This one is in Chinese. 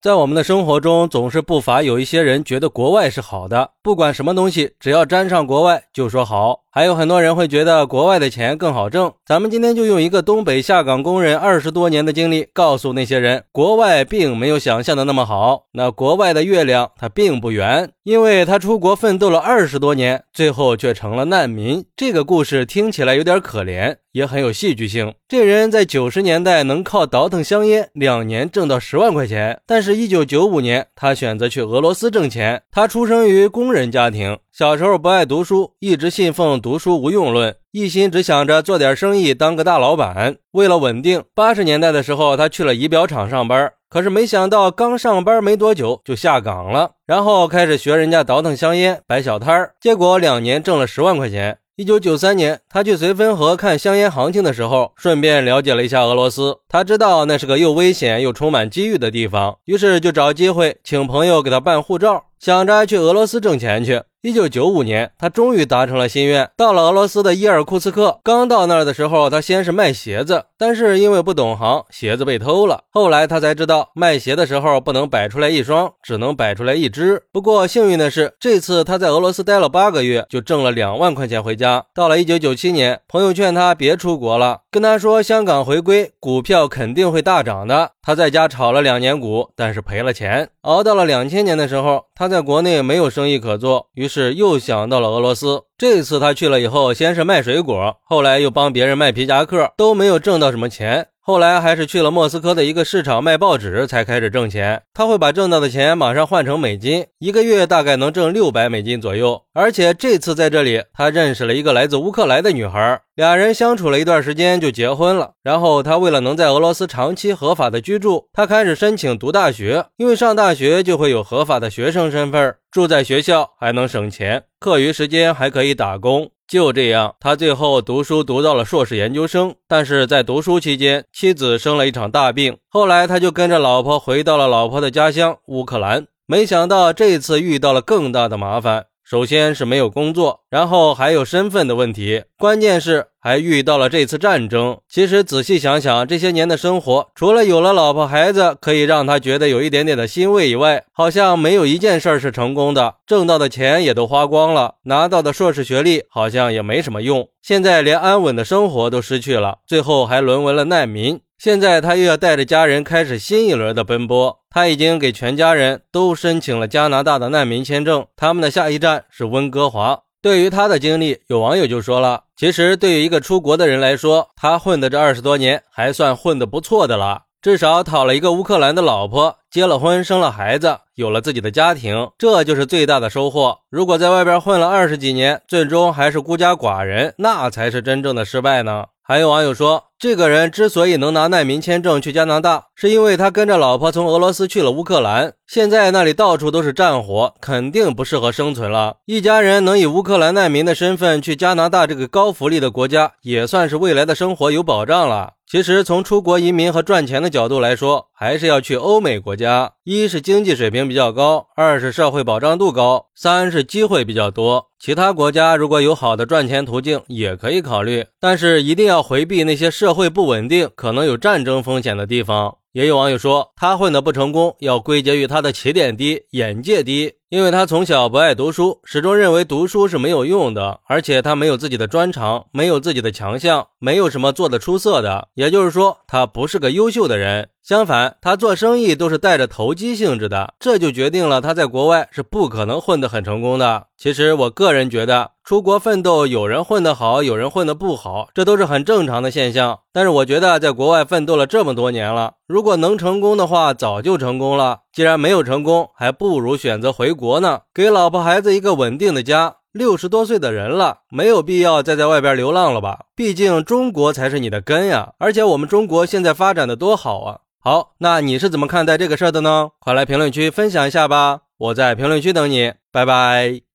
在我们的生活中，总是不乏有一些人觉得国外是好的，不管什么东西，只要沾上国外就说好。还有很多人会觉得国外的钱更好挣。咱们今天就用一个东北下岗工人二十多年的经历，告诉那些人，国外并没有想象的那么好。那国外的月亮它并不圆，因为他出国奋斗了二十多年，最后却成了难民。这个故事听起来有点可怜，也很有戏剧性。这人在九十年代能靠倒腾香烟，两年挣到十万块钱，但是。是一九九五年，他选择去俄罗斯挣钱。他出生于工人家庭，小时候不爱读书，一直信奉读书无用论，一心只想着做点生意，当个大老板。为了稳定，八十年代的时候，他去了仪表厂上班。可是没想到，刚上班没多久就下岗了，然后开始学人家倒腾香烟，摆小摊儿。结果两年挣了十万块钱。一九九三年，他去绥芬河看香烟行情的时候，顺便了解了一下俄罗斯。他知道那是个又危险又充满机遇的地方，于是就找机会请朋友给他办护照，想着去俄罗斯挣钱去。一九九五年，他终于达成了心愿，到了俄罗斯的伊尔库茨克。刚到那儿的时候，他先是卖鞋子，但是因为不懂行，鞋子被偷了。后来他才知道，卖鞋的时候不能摆出来一双，只能摆出来一只。不过幸运的是，这次他在俄罗斯待了八个月，就挣了两万块钱回家。到了一九九七年，朋友劝他别出国了，跟他说香港回归，股票肯定会大涨的。他在家炒了两年股，但是赔了钱。熬到了两千年的时候，他在国内没有生意可做，于是又想到了俄罗斯。这次他去了以后，先是卖水果，后来又帮别人卖皮夹克，都没有挣到什么钱。后来还是去了莫斯科的一个市场卖报纸，才开始挣钱。他会把挣到的钱马上换成美金，一个月大概能挣六百美金左右。而且这次在这里，他认识了一个来自乌克兰的女孩，俩人相处了一段时间就结婚了。然后他为了能在俄罗斯长期合法的居住，他开始申请读大学，因为上大学就会有合法的学生身份，住在学校还能省钱，课余时间还可以打工。就这样，他最后读书读到了硕士研究生，但是在读书期间，妻子生了一场大病。后来，他就跟着老婆回到了老婆的家乡乌克兰，没想到这次遇到了更大的麻烦。首先是没有工作，然后还有身份的问题，关键是还遇到了这次战争。其实仔细想想，这些年的生活，除了有了老婆孩子可以让他觉得有一点点的欣慰以外，好像没有一件事儿是成功的。挣到的钱也都花光了，拿到的硕士学历好像也没什么用。现在连安稳的生活都失去了，最后还沦为了难民。现在他又要带着家人开始新一轮的奔波。他已经给全家人都申请了加拿大的难民签证，他们的下一站是温哥华。对于他的经历，有网友就说了：“其实对于一个出国的人来说，他混的这二十多年还算混的不错的了，至少讨了一个乌克兰的老婆，结了婚，生了孩子，有了自己的家庭，这就是最大的收获。如果在外边混了二十几年，最终还是孤家寡人，那才是真正的失败呢。”还有网友说，这个人之所以能拿难民签证去加拿大，是因为他跟着老婆从俄罗斯去了乌克兰，现在那里到处都是战火，肯定不适合生存了。一家人能以乌克兰难民的身份去加拿大这个高福利的国家，也算是未来的生活有保障了。其实从出国移民和赚钱的角度来说，还是要去欧美国家。一是经济水平比较高，二是社会保障度高，三是机会比较多。其他国家如果有好的赚钱途径，也可以考虑，但是一定要回避那些社社会不稳定、可能有战争风险的地方。也有网友说，他混得不成功，要归结于他的起点低、眼界低。因为他从小不爱读书，始终认为读书是没有用的，而且他没有自己的专长，没有自己的强项，没有什么做得出色的。也就是说，他不是个优秀的人。相反，他做生意都是带着投机性质的，这就决定了他在国外是不可能混得很成功的。其实，我个人觉得，出国奋斗，有人混得好，有人混得不好，这都是很正常的现象。但是，我觉得在国外奋斗了这么多年了，如果能成功的话，早就成功了。既然没有成功，还不如选择回国呢，给老婆孩子一个稳定的家。六十多岁的人了，没有必要再在外边流浪了吧？毕竟中国才是你的根呀！而且我们中国现在发展的多好啊！好，那你是怎么看待这个事儿的呢？快来评论区分享一下吧！我在评论区等你，拜拜。